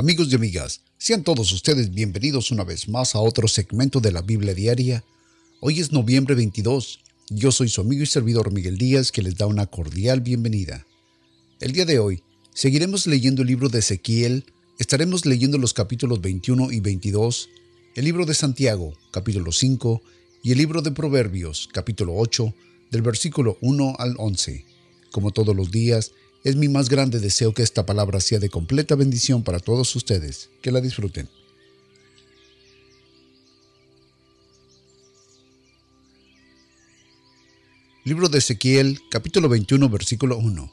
Amigos y amigas, sean todos ustedes bienvenidos una vez más a otro segmento de la Biblia Diaria. Hoy es noviembre 22. Yo soy su amigo y servidor Miguel Díaz que les da una cordial bienvenida. El día de hoy seguiremos leyendo el libro de Ezequiel, estaremos leyendo los capítulos 21 y 22, el libro de Santiago, capítulo 5, y el libro de Proverbios, capítulo 8, del versículo 1 al 11. Como todos los días, es mi más grande deseo que esta palabra sea de completa bendición para todos ustedes. Que la disfruten. Libro de Ezequiel, capítulo 21, versículo 1.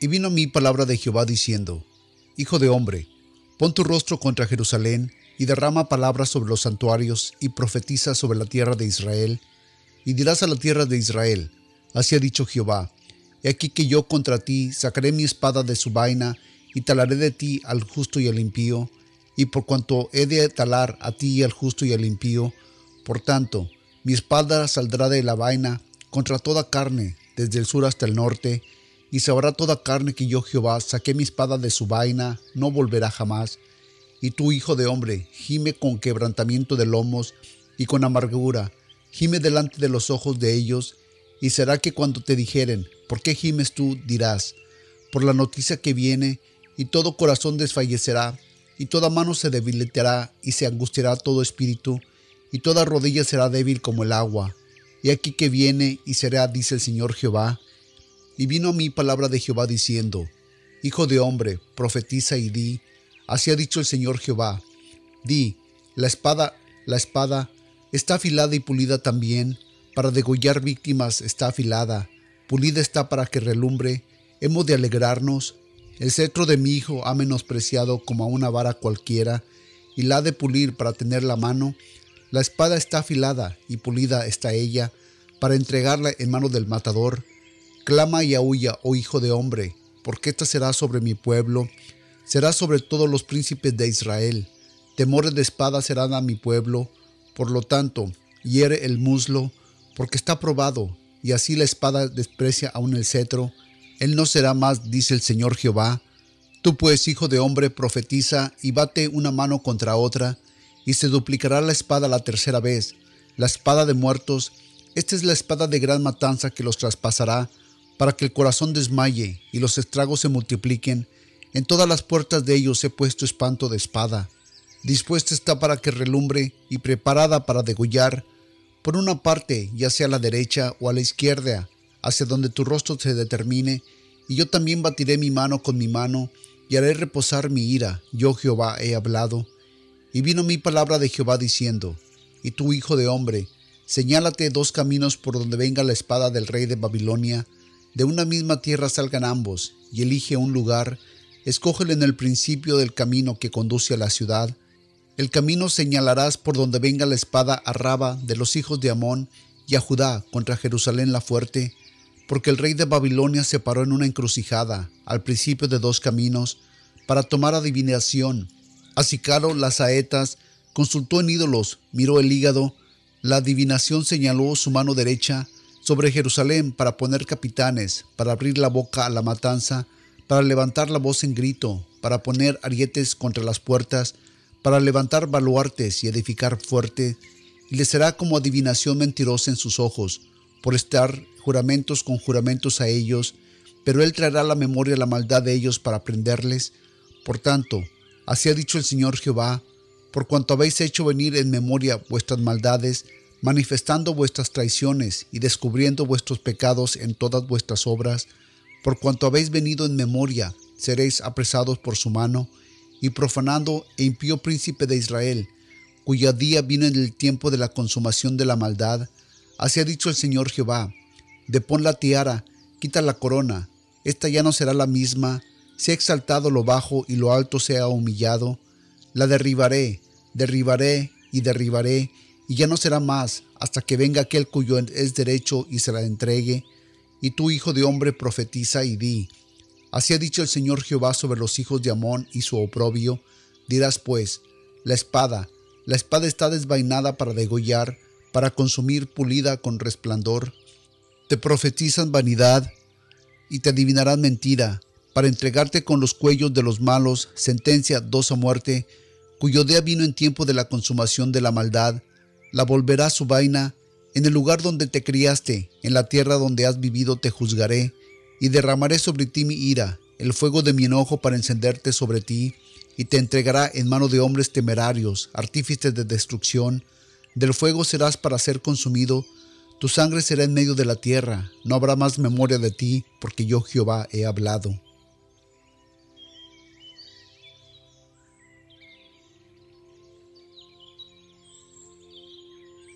Y vino mi palabra de Jehová diciendo, Hijo de hombre, pon tu rostro contra Jerusalén y derrama palabras sobre los santuarios y profetiza sobre la tierra de Israel, y dirás a la tierra de Israel, así ha dicho Jehová, He aquí que yo contra ti sacaré mi espada de su vaina y talaré de ti al justo y al impío, y por cuanto he de talar a ti al justo y al impío, por tanto, mi espada saldrá de la vaina contra toda carne, desde el sur hasta el norte, y sabrá toda carne que yo Jehová saqué mi espada de su vaina, no volverá jamás. Y tú, hijo de hombre, gime con quebrantamiento de lomos y con amargura, gime delante de los ojos de ellos, y será que cuando te dijeren, ¿por qué gimes tú? dirás, por la noticia que viene, y todo corazón desfallecerá, y toda mano se debilitará, y se angustiará todo espíritu, y toda rodilla será débil como el agua. Y aquí que viene, y será, dice el Señor Jehová. Y vino a mí palabra de Jehová diciendo, Hijo de hombre, profetiza y di, así ha dicho el Señor Jehová, di, la espada, la espada, está afilada y pulida también, para degollar víctimas está afilada, pulida está para que relumbre, hemos de alegrarnos. El cetro de mi hijo ha menospreciado como a una vara cualquiera, y la ha de pulir para tener la mano. La espada está afilada y pulida está ella, para entregarla en mano del matador. Clama y aúlla, oh hijo de hombre, porque esta será sobre mi pueblo, será sobre todos los príncipes de Israel. Temores de espada serán a mi pueblo, por lo tanto, hiere el muslo, porque está probado, y así la espada desprecia aún el cetro. Él no será más, dice el Señor Jehová. Tú pues, hijo de hombre, profetiza y bate una mano contra otra, y se duplicará la espada la tercera vez, la espada de muertos. Esta es la espada de gran matanza que los traspasará, para que el corazón desmaye y los estragos se multipliquen. En todas las puertas de ellos he puesto espanto de espada. Dispuesta está para que relumbre y preparada para degollar, por una parte, ya sea a la derecha o a la izquierda, hacia donde tu rostro se determine, y yo también batiré mi mano con mi mano, y haré reposar mi ira, yo Jehová he hablado. Y vino mi palabra de Jehová diciendo, Y tú, hijo de hombre, señálate dos caminos por donde venga la espada del rey de Babilonia, de una misma tierra salgan ambos, y elige un lugar, escógele en el principio del camino que conduce a la ciudad, el camino señalarás por donde venga la espada a Raba de los hijos de Amón y a Judá contra Jerusalén la fuerte, porque el rey de Babilonia se paró en una encrucijada al principio de dos caminos para tomar adivinación. Acicaro las saetas, consultó en ídolos, miró el hígado, la adivinación señaló su mano derecha sobre Jerusalén para poner capitanes, para abrir la boca a la matanza, para levantar la voz en grito, para poner arietes contra las puertas, para levantar baluartes y edificar fuerte, y le será como adivinación mentirosa en sus ojos, por estar juramentos con juramentos a ellos, pero él traerá la memoria la maldad de ellos para prenderles. Por tanto, así ha dicho el Señor Jehová, por cuanto habéis hecho venir en memoria vuestras maldades, manifestando vuestras traiciones y descubriendo vuestros pecados en todas vuestras obras, por cuanto habéis venido en memoria, seréis apresados por su mano, y profanando e impío príncipe de Israel, cuyo día vino en el tiempo de la consumación de la maldad. Así ha dicho el Señor Jehová, depón la tiara, quita la corona, esta ya no será la misma, sea exaltado lo bajo y lo alto sea humillado, la derribaré, derribaré y derribaré, y ya no será más, hasta que venga aquel cuyo es derecho y se la entregue. Y tú, hijo de hombre, profetiza y di, Así ha dicho el Señor Jehová sobre los hijos de Amón y su oprobio. Dirás pues, la espada, la espada está desvainada para degollar, para consumir pulida con resplandor. Te profetizan vanidad y te adivinarán mentira. para entregarte con los cuellos de los malos, sentencia dos a muerte, cuyo día vino en tiempo de la consumación de la maldad, la volverá su vaina, en el lugar donde te criaste, en la tierra donde has vivido te juzgaré, y derramaré sobre ti mi ira, el fuego de mi enojo para encenderte sobre ti, y te entregará en mano de hombres temerarios, artífices de destrucción, del fuego serás para ser consumido, tu sangre será en medio de la tierra, no habrá más memoria de ti, porque yo Jehová he hablado.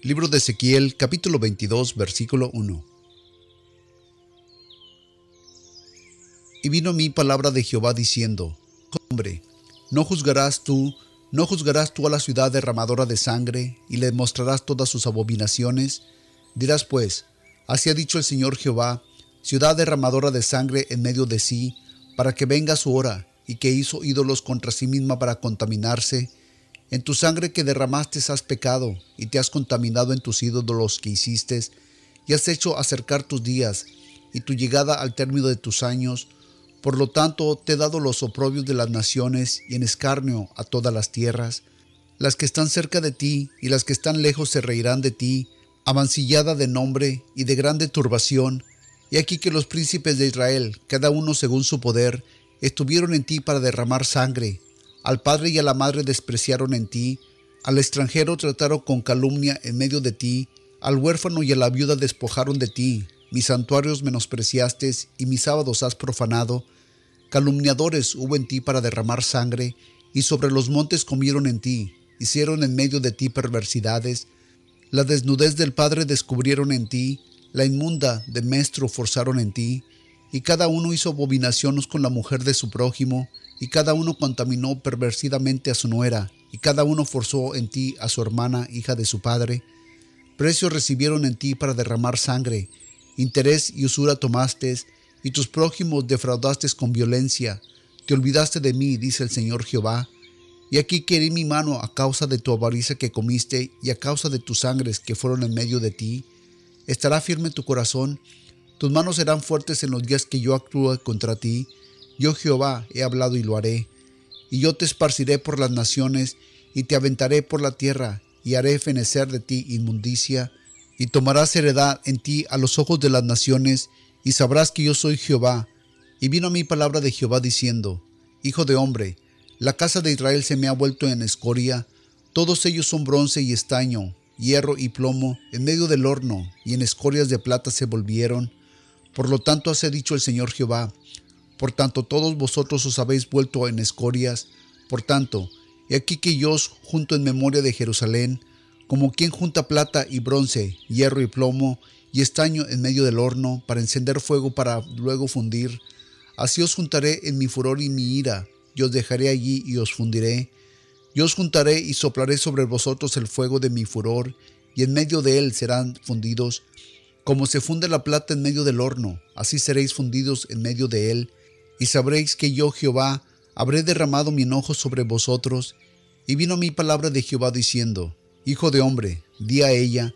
Libro de Ezequiel capítulo 22 versículo 1 Y vino mi palabra de Jehová diciendo, Hombre, no juzgarás tú, no juzgarás tú a la ciudad derramadora de sangre, y le mostrarás todas sus abominaciones. Dirás pues, así ha dicho el Señor Jehová, ciudad derramadora de sangre en medio de sí, para que venga su hora, y que hizo ídolos contra sí misma para contaminarse, en tu sangre que derramaste has pecado, y te has contaminado en tus ídolos que hiciste, y has hecho acercar tus días, y tu llegada al término de tus años. Por lo tanto, te he dado los oprobios de las naciones, y en escarnio a todas las tierras. Las que están cerca de ti y las que están lejos se reirán de ti, amancillada de nombre y de grande turbación. Y aquí que los príncipes de Israel, cada uno según su poder, estuvieron en ti para derramar sangre, al padre y a la madre despreciaron en ti, al extranjero trataron con calumnia en medio de ti, al huérfano y a la viuda despojaron de ti, mis santuarios menospreciaste y mis sábados has profanado. Calumniadores hubo en ti para derramar sangre, y sobre los montes comieron en ti, hicieron en medio de ti perversidades. La desnudez del Padre descubrieron en ti, la inmunda de Maestro forzaron en ti, y cada uno hizo abominaciones con la mujer de su prójimo, y cada uno contaminó perversidamente a su nuera, y cada uno forzó en ti a su hermana, hija de su padre. Precio recibieron en ti para derramar sangre, interés y usura tomaste, y tus prójimos defraudaste con violencia. Te olvidaste de mí, dice el Señor Jehová. Y aquí querí mi mano a causa de tu avaricia que comiste y a causa de tus sangres que fueron en medio de ti. Estará firme tu corazón, tus manos serán fuertes en los días que yo actúe contra ti yo Jehová he hablado y lo haré. Y yo te esparciré por las naciones, y te aventaré por la tierra, y haré fenecer de ti inmundicia, y tomarás heredad en ti a los ojos de las naciones, y sabrás que yo soy Jehová. Y vino a mí palabra de Jehová diciendo, Hijo de hombre, la casa de Israel se me ha vuelto en escoria, todos ellos son bronce y estaño, hierro y plomo, en medio del horno, y en escorias de plata se volvieron. Por lo tanto, hace dicho el Señor Jehová, por tanto, todos vosotros os habéis vuelto en escorias. Por tanto, he aquí que yo os junto en memoria de Jerusalén, como quien junta plata y bronce, hierro y plomo, y estaño en medio del horno, para encender fuego para luego fundir. Así os juntaré en mi furor y mi ira, y os dejaré allí y os fundiré. Yo os juntaré y soplaré sobre vosotros el fuego de mi furor, y en medio de él serán fundidos. Como se funde la plata en medio del horno, así seréis fundidos en medio de él, y sabréis que yo, Jehová, habré derramado mi enojo sobre vosotros. Y vino mi palabra de Jehová diciendo, Hijo de hombre, di a ella,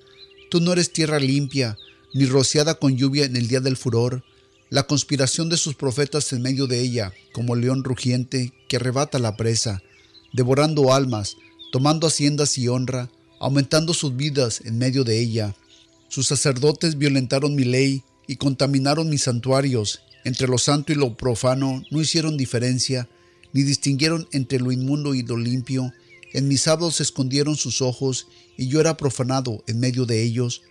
tú no eres tierra limpia, ni rociada con lluvia en el día del furor, la conspiración de sus profetas en medio de ella, como león rugiente que arrebata la presa, devorando almas, tomando haciendas y honra, aumentando sus vidas en medio de ella. Sus sacerdotes violentaron mi ley y contaminaron mis santuarios, entre lo santo y lo profano no hicieron diferencia, ni distinguieron entre lo inmundo y lo limpio. En mis sábados escondieron sus ojos, y yo era profanado en medio de ellos.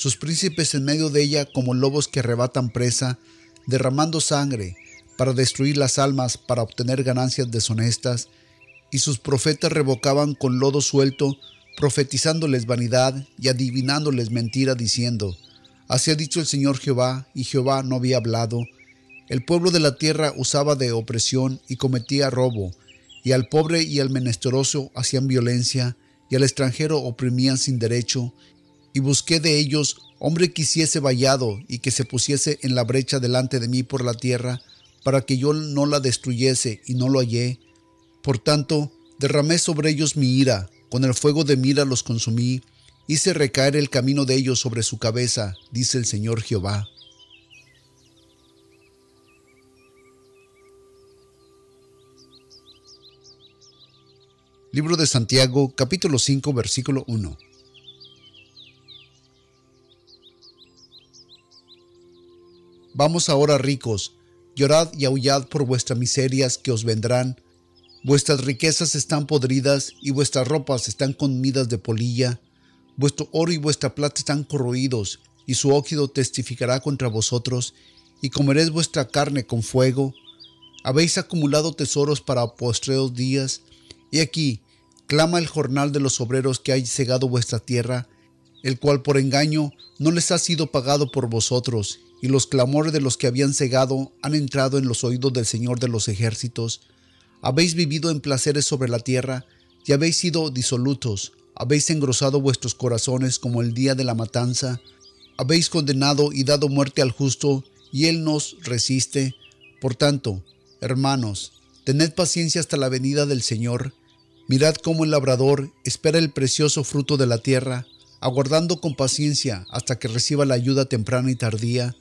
Sus príncipes en medio de ella como lobos que arrebatan presa, derramando sangre, para destruir las almas, para obtener ganancias deshonestas. Y sus profetas revocaban con lodo suelto, profetizándoles vanidad y adivinándoles mentira, diciendo, Así ha dicho el Señor Jehová, y Jehová no había hablado, el pueblo de la tierra usaba de opresión y cometía robo, y al pobre y al menesteroso hacían violencia, y al extranjero oprimían sin derecho, y busqué de ellos hombre que hiciese vallado y que se pusiese en la brecha delante de mí por la tierra, para que yo no la destruyese, y no lo hallé. Por tanto, derramé sobre ellos mi ira, con el fuego de mi ira los consumí, hice recaer el camino de ellos sobre su cabeza, dice el Señor Jehová. Libro de Santiago, capítulo 5, versículo 1. Vamos ahora ricos, llorad y aullad por vuestras miserias que os vendrán. Vuestras riquezas están podridas y vuestras ropas están comidas de polilla. Vuestro oro y vuestra plata están corroídos, y su óxido testificará contra vosotros, y comeréis vuestra carne con fuego. Habéis acumulado tesoros para postreros días, y aquí clama el jornal de los obreros que hay cegado vuestra tierra, el cual por engaño no les ha sido pagado por vosotros, y los clamores de los que habían cegado han entrado en los oídos del Señor de los ejércitos. Habéis vivido en placeres sobre la tierra, y habéis sido disolutos, habéis engrosado vuestros corazones como el día de la matanza, habéis condenado y dado muerte al justo, y él nos resiste. Por tanto, hermanos, tened paciencia hasta la venida del Señor. Mirad cómo el labrador espera el precioso fruto de la tierra, aguardando con paciencia hasta que reciba la ayuda temprana y tardía.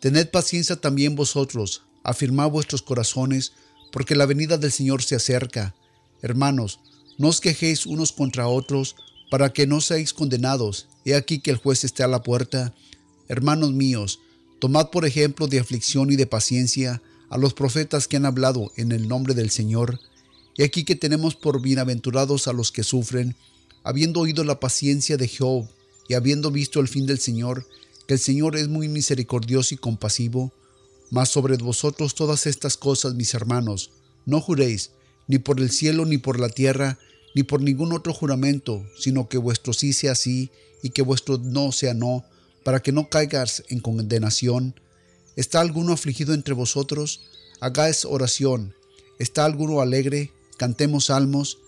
Tened paciencia también vosotros, afirmad vuestros corazones, porque la venida del Señor se acerca. Hermanos, no os quejéis unos contra otros, para que no seáis condenados. He aquí que el juez está a la puerta. Hermanos míos, tomad por ejemplo de aflicción y de paciencia a los profetas que han hablado en el nombre del Señor. He aquí que tenemos por bienaventurados a los que sufren, habiendo oído la paciencia de Job y habiendo visto el fin del Señor, que el Señor es muy misericordioso y compasivo, mas sobre vosotros todas estas cosas, mis hermanos, no juréis, ni por el cielo, ni por la tierra, ni por ningún otro juramento, sino que vuestro sí sea sí, y que vuestro no sea no, para que no caigas en condenación. ¿Está alguno afligido entre vosotros? Hagáis oración. ¿Está alguno alegre? Cantemos salmos.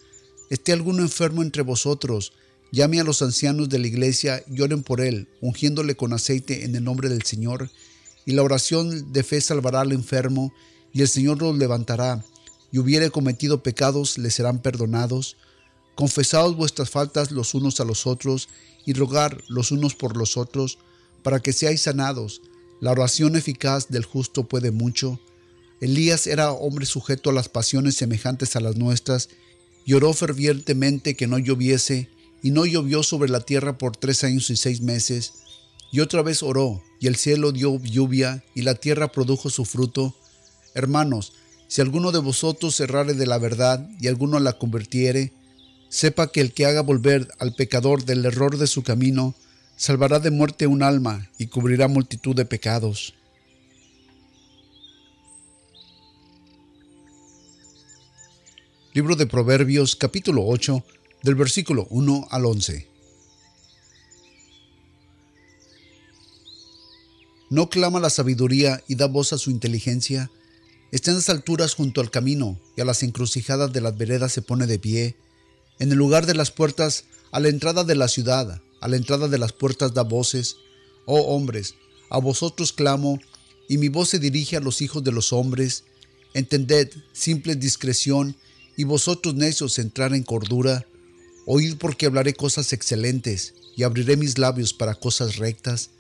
¿Esté alguno enfermo entre vosotros? Llame a los ancianos de la iglesia y oren por él, ungiéndole con aceite en el nombre del Señor. Y la oración de fe salvará al enfermo, y el Señor los levantará. Y hubiere cometido pecados, le serán perdonados. Confesaos vuestras faltas los unos a los otros, y rogar los unos por los otros, para que seáis sanados. La oración eficaz del justo puede mucho. Elías era hombre sujeto a las pasiones semejantes a las nuestras, y oró fervientemente que no lloviese, y no llovió sobre la tierra por tres años y seis meses. Y otra vez oró, y el cielo dio lluvia, y la tierra produjo su fruto. Hermanos, si alguno de vosotros errare de la verdad, y alguno la convirtiere, sepa que el que haga volver al pecador del error de su camino, salvará de muerte un alma y cubrirá multitud de pecados. Libro de Proverbios capítulo 8 del versículo 1 al 11. ¿No clama la sabiduría y da voz a su inteligencia? Está en las alturas junto al camino y a las encrucijadas de las veredas se pone de pie. En el lugar de las puertas, a la entrada de la ciudad, a la entrada de las puertas da voces. Oh hombres, a vosotros clamo, y mi voz se dirige a los hijos de los hombres. Entended, simple discreción, y vosotros necios entrar en cordura. Oíd porque hablaré cosas excelentes, y abriré mis labios para cosas rectas.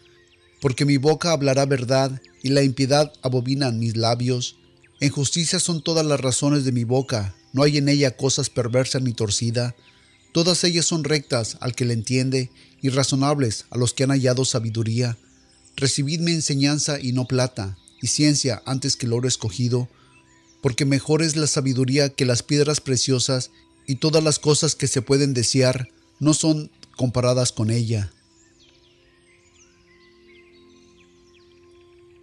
Porque mi boca hablará verdad, y la impiedad abominan mis labios. En justicia son todas las razones de mi boca, no hay en ella cosas perversas ni torcida. Todas ellas son rectas al que le entiende y razonables a los que han hallado sabiduría. Recibidme enseñanza y no plata, y ciencia antes que el oro escogido, porque mejor es la sabiduría que las piedras preciosas, y todas las cosas que se pueden desear no son comparadas con ella.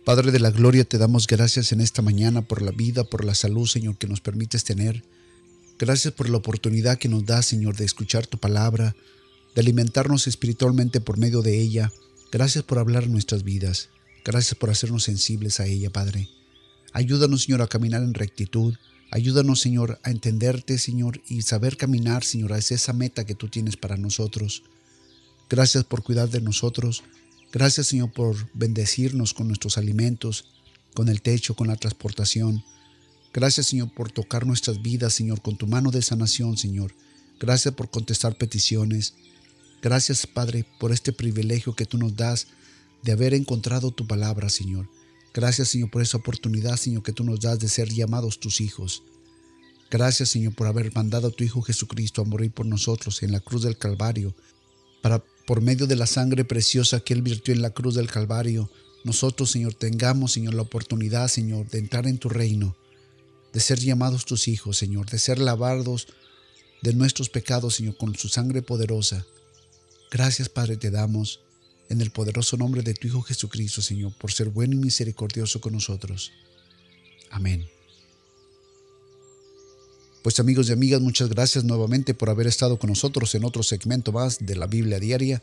Padre de la Gloria, te damos gracias en esta mañana por la vida, por la salud, Señor, que nos permites tener. Gracias por la oportunidad que nos da, Señor, de escuchar tu palabra, de alimentarnos espiritualmente por medio de ella. Gracias por hablar nuestras vidas. Gracias por hacernos sensibles a ella, Padre. Ayúdanos, Señor, a caminar en rectitud. Ayúdanos, Señor, a entenderte, Señor, y saber caminar, Señor, hacia esa meta que tú tienes para nosotros. Gracias por cuidar de nosotros. Gracias, Señor, por bendecirnos con nuestros alimentos, con el techo, con la transportación. Gracias, Señor, por tocar nuestras vidas, Señor, con tu mano de sanación, Señor. Gracias por contestar peticiones. Gracias, Padre, por este privilegio que tú nos das de haber encontrado tu palabra, Señor. Gracias, Señor, por esa oportunidad, Señor, que tú nos das de ser llamados tus hijos. Gracias, Señor, por haber mandado a tu Hijo Jesucristo a morir por nosotros en la cruz del Calvario, para por medio de la sangre preciosa que Él virtió en la cruz del Calvario, nosotros, Señor, tengamos, Señor, la oportunidad, Señor, de entrar en tu reino, de ser llamados tus hijos, Señor, de ser lavados de nuestros pecados, Señor, con su sangre poderosa. Gracias, Padre, te damos en el poderoso nombre de tu Hijo Jesucristo, Señor, por ser bueno y misericordioso con nosotros. Amén. Pues amigos y amigas, muchas gracias nuevamente por haber estado con nosotros en otro segmento más de la Biblia Diaria.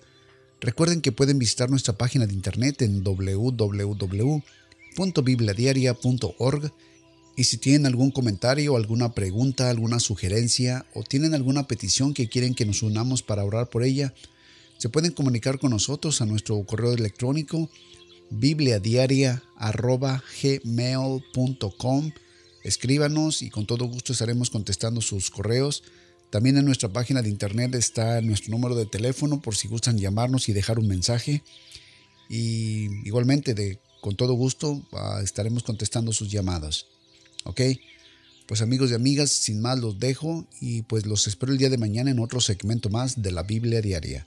Recuerden que pueden visitar nuestra página de internet en www.bibliadiaria.org y si tienen algún comentario, alguna pregunta, alguna sugerencia o tienen alguna petición que quieren que nos unamos para orar por ella, se pueden comunicar con nosotros a nuestro correo electrónico bibliadiaria.gmail.com Escríbanos y con todo gusto estaremos contestando sus correos. También en nuestra página de internet está nuestro número de teléfono por si gustan llamarnos y dejar un mensaje. Y igualmente, de, con todo gusto, ah, estaremos contestando sus llamadas. ¿Ok? Pues amigos y amigas, sin más los dejo y pues los espero el día de mañana en otro segmento más de la Biblia Diaria.